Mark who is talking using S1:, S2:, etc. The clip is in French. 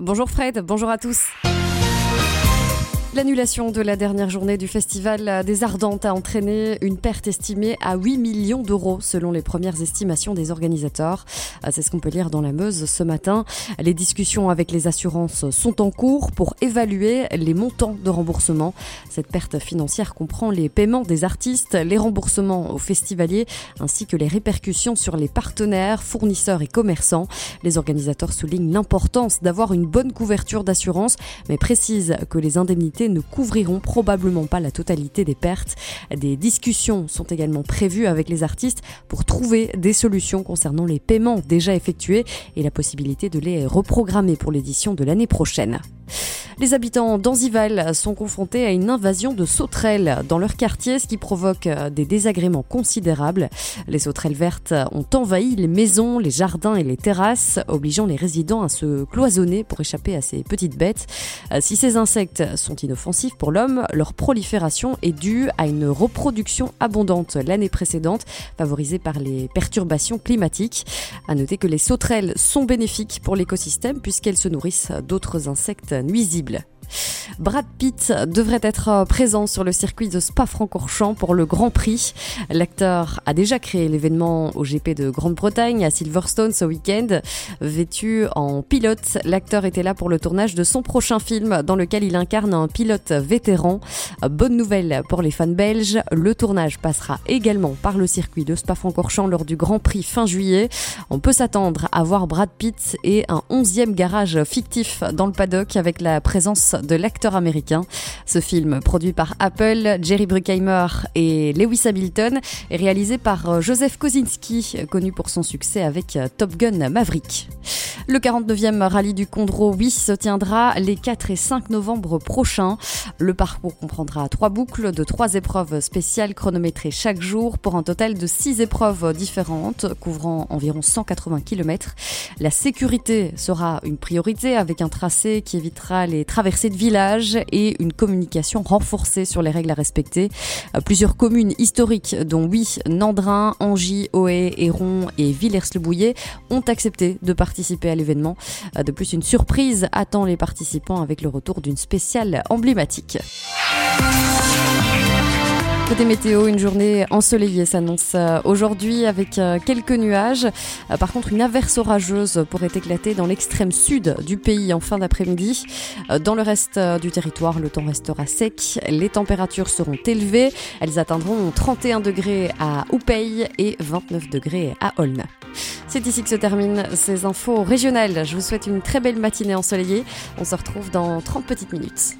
S1: Bonjour Fred, bonjour à tous. L'annulation de la dernière journée du Festival des Ardentes a entraîné une perte estimée à 8 millions d'euros selon les premières estimations des organisateurs. C'est ce qu'on peut lire dans la Meuse ce matin. Les discussions avec les assurances sont en cours pour évaluer les montants de remboursement. Cette perte financière comprend les paiements des artistes, les remboursements aux festivaliers ainsi que les répercussions sur les partenaires, fournisseurs et commerçants. Les organisateurs soulignent l'importance d'avoir une bonne couverture d'assurance mais précisent que les indemnités ne couvriront probablement pas la totalité des pertes. Des discussions sont également prévues avec les artistes pour trouver des solutions concernant les paiements déjà effectués et la possibilité de les reprogrammer pour l'édition de l'année prochaine. Les habitants d'Anzival sont confrontés à une invasion de sauterelles dans leur quartier, ce qui provoque euh, des désagréments considérables. Les sauterelles vertes ont envahi les maisons, les jardins et les terrasses, obligeant les résidents à se cloisonner pour échapper à ces petites bêtes. Euh, si ces insectes sont inoffensifs pour l'homme, leur prolifération est due à une reproduction abondante l'année précédente, favorisée par les perturbations climatiques. À noter que les sauterelles sont bénéfiques pour l'écosystème puisqu'elles se nourrissent d'autres insectes nuisibles possible. Brad Pitt devrait être présent sur le circuit de Spa-Francorchamps pour le Grand Prix. L'acteur a déjà créé l'événement au GP de Grande-Bretagne à Silverstone ce week-end. Vêtu en pilote, l'acteur était là pour le tournage de son prochain film dans lequel il incarne un pilote vétéran. Bonne nouvelle pour les fans belges, le tournage passera également par le circuit de Spa-Francorchamps lors du Grand Prix fin juillet. On peut s'attendre à voir Brad Pitt et un onzième garage fictif dans le paddock avec la présence de l'acteur américain. Ce film, produit par Apple, Jerry Bruckheimer et Lewis Hamilton, est réalisé par euh, Joseph Kosinski, connu pour son succès avec euh, Top Gun Maverick. Le 49e rallye du Condro, oui, se tiendra les 4 et 5 novembre prochains. Le parcours comprendra trois boucles de trois épreuves spéciales chronométrées chaque jour pour un total de 6 épreuves différentes couvrant environ 180 km. La sécurité sera une priorité avec un tracé qui évitera les traversées de villages et une communication renforcée sur les règles à respecter. Plusieurs communes historiques, dont oui, Nandrin, Angy, Oé, Héron et Villers-le-Bouillet, ont accepté de participer à l'événement. Euh, de plus, une surprise attend les participants avec le retour d'une spéciale emblématique. Côté météo, une journée ensoleillée s'annonce euh, aujourd'hui avec euh, quelques nuages. Par contre, une averse orageuse pourrait éclater dans l'extrême sud du pays en fin d'après-midi. Dans le reste du territoire, le temps restera sec. Les températures seront élevées. Elles atteindront 31 degrés à Oupey et 29 degrés à Olne. C'est ici que se terminent ces infos régionales. Je vous souhaite une très belle matinée ensoleillée. On se retrouve dans 30 petites minutes.